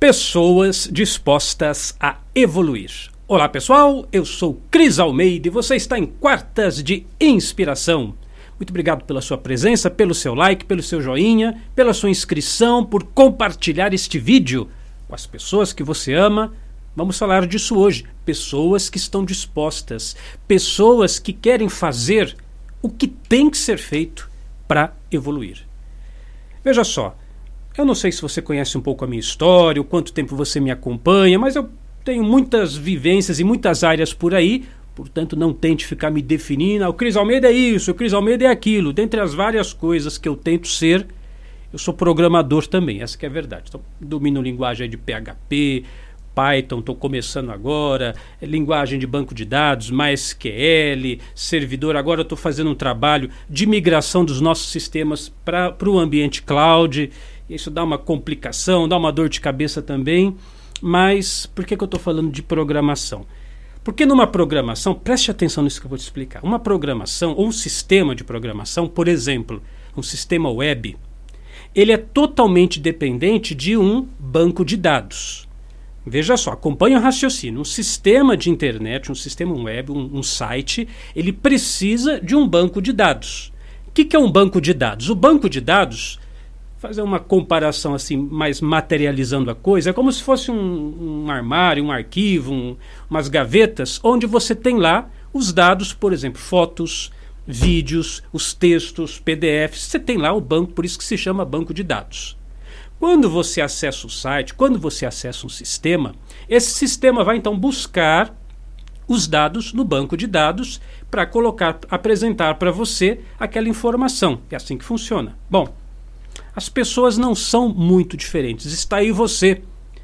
Pessoas dispostas a evoluir. Olá pessoal, eu sou Cris Almeida e você está em Quartas de Inspiração. Muito obrigado pela sua presença, pelo seu like, pelo seu joinha, pela sua inscrição, por compartilhar este vídeo com as pessoas que você ama. Vamos falar disso hoje. Pessoas que estão dispostas, pessoas que querem fazer o que tem que ser feito para evoluir. Veja só, eu não sei se você conhece um pouco a minha história, o quanto tempo você me acompanha, mas eu tenho muitas vivências e muitas áreas por aí, portanto não tente ficar me definindo. Ah, o Cris Almeida é isso, o Cris Almeida é aquilo. Dentre as várias coisas que eu tento ser, eu sou programador também, essa é a verdade. Então, domino linguagem de PHP, Python, estou começando agora, linguagem de banco de dados, MySQL, servidor. Agora estou fazendo um trabalho de migração dos nossos sistemas para o ambiente cloud. Isso dá uma complicação, dá uma dor de cabeça também. Mas por que, que eu estou falando de programação? Porque numa programação, preste atenção nisso que eu vou te explicar. Uma programação ou um sistema de programação, por exemplo, um sistema web, ele é totalmente dependente de um banco de dados. Veja só, acompanhe o raciocínio. Um sistema de internet, um sistema web, um, um site, ele precisa de um banco de dados. O que, que é um banco de dados? O banco de dados fazer uma comparação assim, mais materializando a coisa, é como se fosse um, um armário, um arquivo, um, umas gavetas, onde você tem lá os dados, por exemplo, fotos, vídeos, os textos, PDFs. Você tem lá o banco, por isso que se chama banco de dados. Quando você acessa o site, quando você acessa um sistema, esse sistema vai então buscar os dados no banco de dados para colocar, apresentar para você aquela informação. É assim que funciona. Bom, as pessoas não são muito diferentes. Está aí você,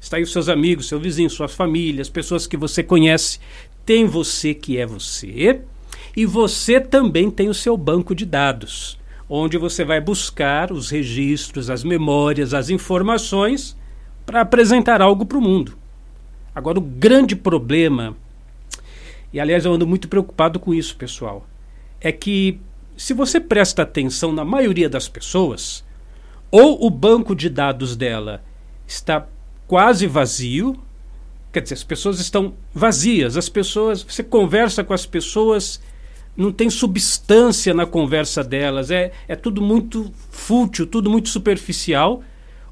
está aí os seus amigos, seu vizinho, suas famílias, pessoas que você conhece. Tem você que é você e você também tem o seu banco de dados, onde você vai buscar os registros, as memórias, as informações para apresentar algo para o mundo. Agora, o grande problema, e aliás eu ando muito preocupado com isso, pessoal, é que se você presta atenção na maioria das pessoas, ou o banco de dados dela está quase vazio, quer dizer, as pessoas estão vazias, as pessoas, você conversa com as pessoas, não tem substância na conversa delas, é, é tudo muito fútil, tudo muito superficial,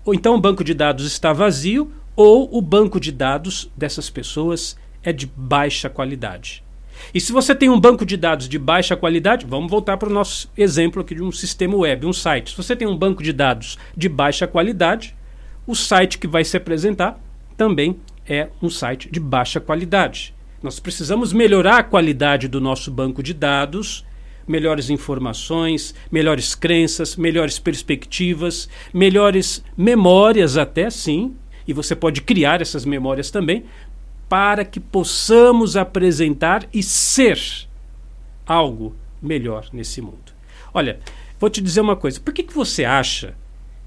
ou então o banco de dados está vazio, ou o banco de dados dessas pessoas é de baixa qualidade. E se você tem um banco de dados de baixa qualidade, vamos voltar para o nosso exemplo aqui de um sistema web, um site. Se você tem um banco de dados de baixa qualidade, o site que vai se apresentar também é um site de baixa qualidade. Nós precisamos melhorar a qualidade do nosso banco de dados, melhores informações, melhores crenças, melhores perspectivas, melhores memórias até sim, e você pode criar essas memórias também para que possamos apresentar e ser algo melhor nesse mundo. Olha, vou te dizer uma coisa. Por que, que você acha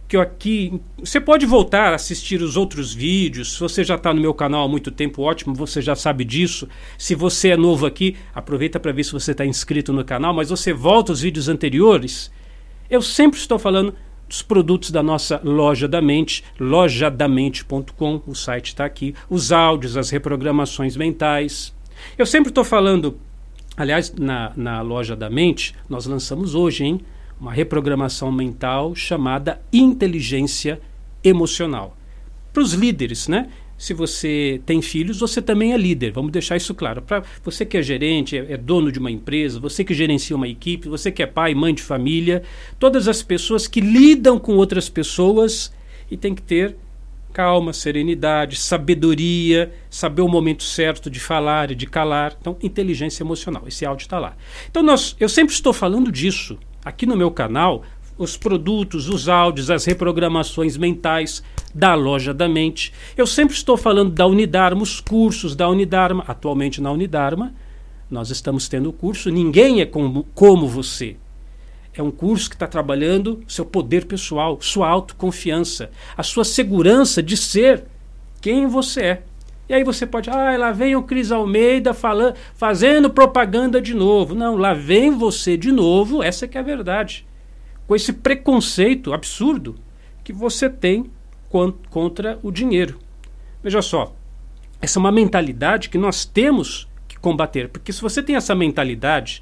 que eu aqui. Você pode voltar a assistir os outros vídeos. Se você já está no meu canal há muito tempo, ótimo, você já sabe disso. Se você é novo aqui, aproveita para ver se você está inscrito no canal, mas você volta aos vídeos anteriores. Eu sempre estou falando dos produtos da nossa loja da mente, lojadamente.com, o site está aqui, os áudios, as reprogramações mentais. Eu sempre estou falando, aliás, na, na loja da mente, nós lançamos hoje, hein, uma reprogramação mental chamada inteligência emocional. Para os líderes, né? Se você tem filhos, você também é líder. Vamos deixar isso claro. Para você que é gerente, é, é, dono de uma empresa, você que gerencia uma equipe, você que é pai, mãe de família, todas as pessoas que lidam com outras pessoas e tem que ter calma, serenidade, sabedoria, saber o momento certo de falar e de calar. Então, inteligência emocional. Esse áudio está lá. Então, nós, eu sempre estou falando disso aqui no meu canal os produtos, os áudios, as reprogramações mentais da loja da mente. Eu sempre estou falando da Unidarma, os cursos da Unidarma. Atualmente na Unidarma, nós estamos tendo o curso Ninguém é como, como você. É um curso que está trabalhando seu poder pessoal, sua autoconfiança, a sua segurança de ser quem você é. E aí você pode, ah, lá vem o Cris Almeida falando, fazendo propaganda de novo. Não, lá vem você de novo, essa que é a verdade com esse preconceito absurdo que você tem contra o dinheiro. Veja só, essa é uma mentalidade que nós temos que combater, porque se você tem essa mentalidade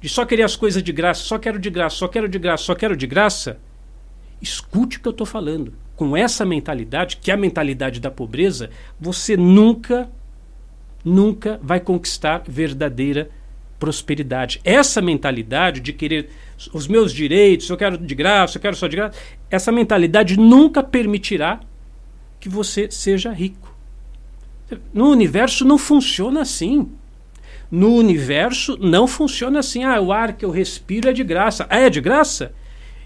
de só querer as coisas de graça, só quero de graça, só quero de graça, só quero de graça, escute o que eu estou falando. Com essa mentalidade, que é a mentalidade da pobreza, você nunca, nunca vai conquistar verdadeira prosperidade. Essa mentalidade de querer os meus direitos, eu quero de graça, eu quero só de graça, essa mentalidade nunca permitirá que você seja rico. No universo não funciona assim. No universo não funciona assim. Ah, o ar que eu respiro é de graça. Ah, é de graça?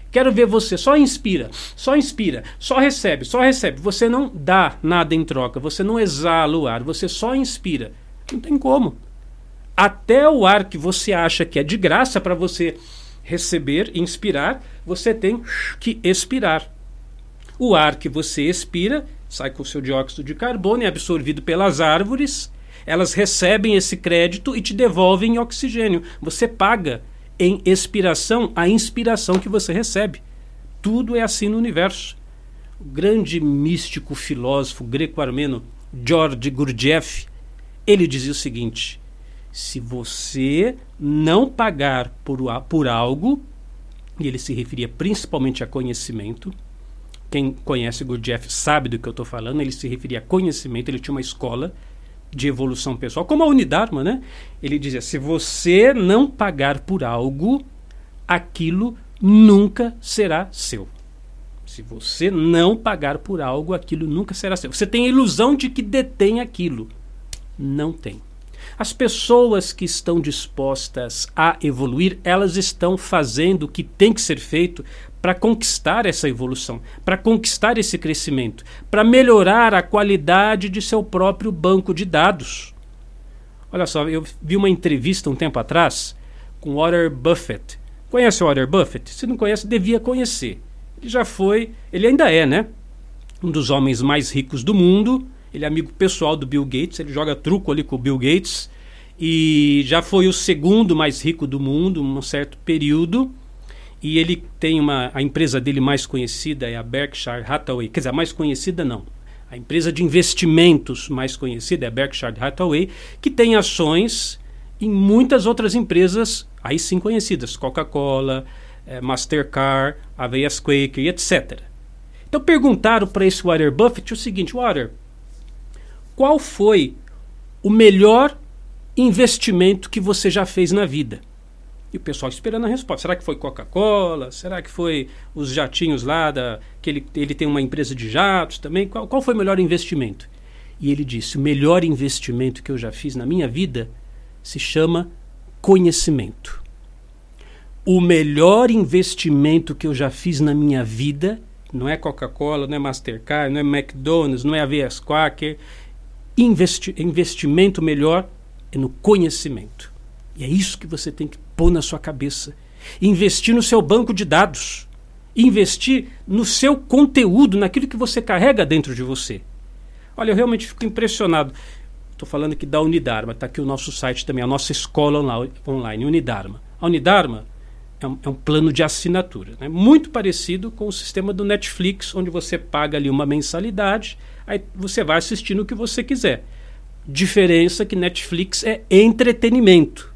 Quero ver você. Só inspira, só inspira, só recebe, só recebe. Você não dá nada em troca, você não exala o ar, você só inspira. Não tem como. Até o ar que você acha que é de graça para você receber, inspirar, você tem que expirar. O ar que você expira sai com seu dióxido de carbono, é absorvido pelas árvores, elas recebem esse crédito e te devolvem oxigênio. Você paga em expiração a inspiração que você recebe. Tudo é assim no universo. O grande místico filósofo greco-armeno George Gurdjieff, ele dizia o seguinte: se você não pagar por, por algo, e ele se referia principalmente a conhecimento, quem conhece Gurdjieff sabe do que eu estou falando, ele se referia a conhecimento, ele tinha uma escola de evolução pessoal, como a Unidarma, né? Ele dizia: se você não pagar por algo, aquilo nunca será seu. Se você não pagar por algo, aquilo nunca será seu. Você tem a ilusão de que detém aquilo. Não tem. As pessoas que estão dispostas a evoluir, elas estão fazendo o que tem que ser feito para conquistar essa evolução, para conquistar esse crescimento, para melhorar a qualidade de seu próprio banco de dados. Olha só, eu vi uma entrevista um tempo atrás com Warren Buffett. Conhece o Warren Buffett? Se não conhece, devia conhecer. Ele já foi, ele ainda é, né? Um dos homens mais ricos do mundo. Ele é amigo pessoal do Bill Gates, ele joga truco ali com o Bill Gates e já foi o segundo mais rico do mundo um certo período. E ele tem uma. A empresa dele mais conhecida é a Berkshire Hathaway. Quer dizer, a mais conhecida não. A empresa de investimentos mais conhecida é a Berkshire Hathaway, que tem ações em muitas outras empresas, aí sim conhecidas: Coca-Cola, é, Mastercard, Aveias Quaker etc. Então perguntaram para esse Warren Buffett o seguinte: Warren, qual foi o melhor investimento que você já fez na vida? E o pessoal esperando a resposta. Será que foi Coca-Cola? Será que foi os jatinhos lá da que ele, ele tem uma empresa de jatos também? Qual, qual foi o melhor investimento? E ele disse: "O melhor investimento que eu já fiz na minha vida se chama conhecimento. O melhor investimento que eu já fiz na minha vida não é Coca-Cola, não é Mastercard, não é McDonald's, não é Avias Quaker. Investi investimento melhor é no conhecimento. E é isso que você tem que pôr na sua cabeça. Investir no seu banco de dados. Investir no seu conteúdo, naquilo que você carrega dentro de você. Olha, eu realmente fico impressionado. Estou falando aqui da Unidarma, está aqui o nosso site também, a nossa escola online, Unidarma. A Unidarma é um, é um plano de assinatura, né? muito parecido com o sistema do Netflix, onde você paga ali uma mensalidade, aí você vai assistindo o que você quiser. Diferença que Netflix é entretenimento.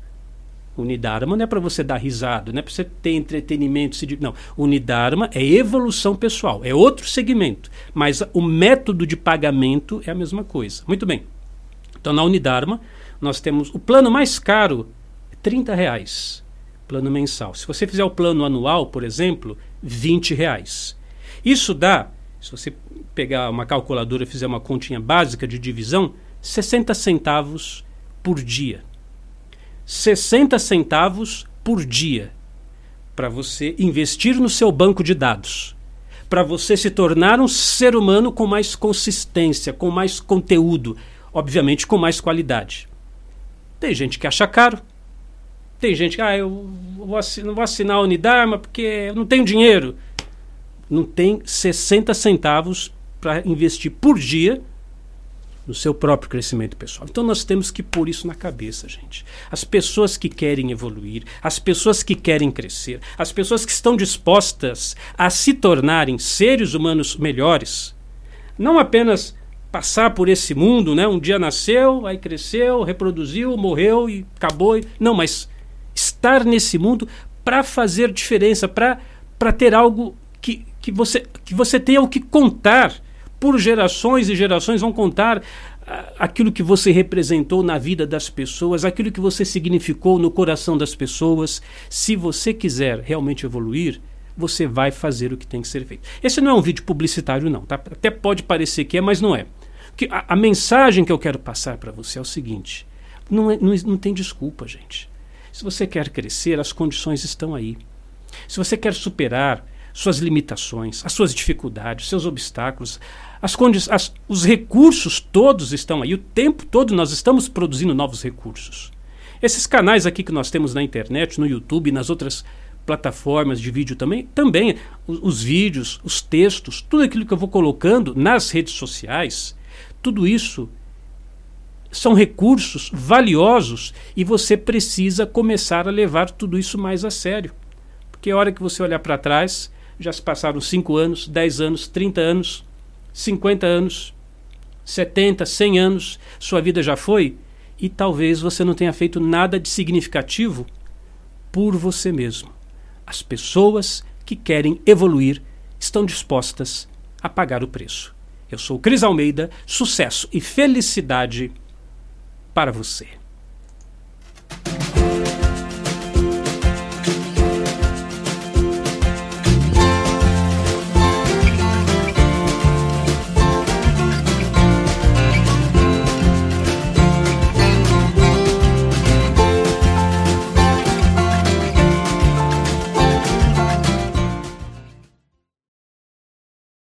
Unidarma não é para você dar risada, não é para você ter entretenimento. Não, Unidarma é evolução pessoal, é outro segmento. Mas o método de pagamento é a mesma coisa. Muito bem. Então, na Unidarma, nós temos o plano mais caro, é 30 reais, plano mensal. Se você fizer o plano anual, por exemplo, 20 reais. Isso dá, se você pegar uma calculadora e fizer uma continha básica de divisão, 60 centavos por dia. 60 centavos por dia para você investir no seu banco de dados, para você se tornar um ser humano com mais consistência, com mais conteúdo, obviamente com mais qualidade. Tem gente que acha caro, tem gente que, ah, eu vou assinar, não vou assinar a Unidarma porque eu não tenho dinheiro. Não tem 60 centavos para investir por dia no seu próprio crescimento pessoal. Então nós temos que pôr isso na cabeça, gente. As pessoas que querem evoluir, as pessoas que querem crescer, as pessoas que estão dispostas a se tornarem seres humanos melhores, não apenas passar por esse mundo, né? Um dia nasceu, aí cresceu, reproduziu, morreu e acabou. Não, mas estar nesse mundo para fazer diferença, para ter algo que, que, você, que você tenha o que contar. Por gerações e gerações vão contar aquilo que você representou na vida das pessoas, aquilo que você significou no coração das pessoas. Se você quiser realmente evoluir, você vai fazer o que tem que ser feito. Esse não é um vídeo publicitário, não. Tá? Até pode parecer que é, mas não é. Que a, a mensagem que eu quero passar para você é o seguinte: não, é, não, não tem desculpa, gente. Se você quer crescer, as condições estão aí. Se você quer superar suas limitações, as suas dificuldades, seus obstáculos, as as, os recursos todos estão aí. O tempo todo nós estamos produzindo novos recursos. Esses canais aqui que nós temos na internet, no YouTube, nas outras plataformas de vídeo também, também os, os vídeos, os textos, tudo aquilo que eu vou colocando nas redes sociais, tudo isso são recursos valiosos e você precisa começar a levar tudo isso mais a sério. Porque a hora que você olhar para trás, já se passaram 5 anos, 10 anos, 30 anos, 50 anos, 70, 100 anos, sua vida já foi e talvez você não tenha feito nada de significativo por você mesmo. As pessoas que querem evoluir estão dispostas a pagar o preço. Eu sou Cris Almeida, sucesso e felicidade para você.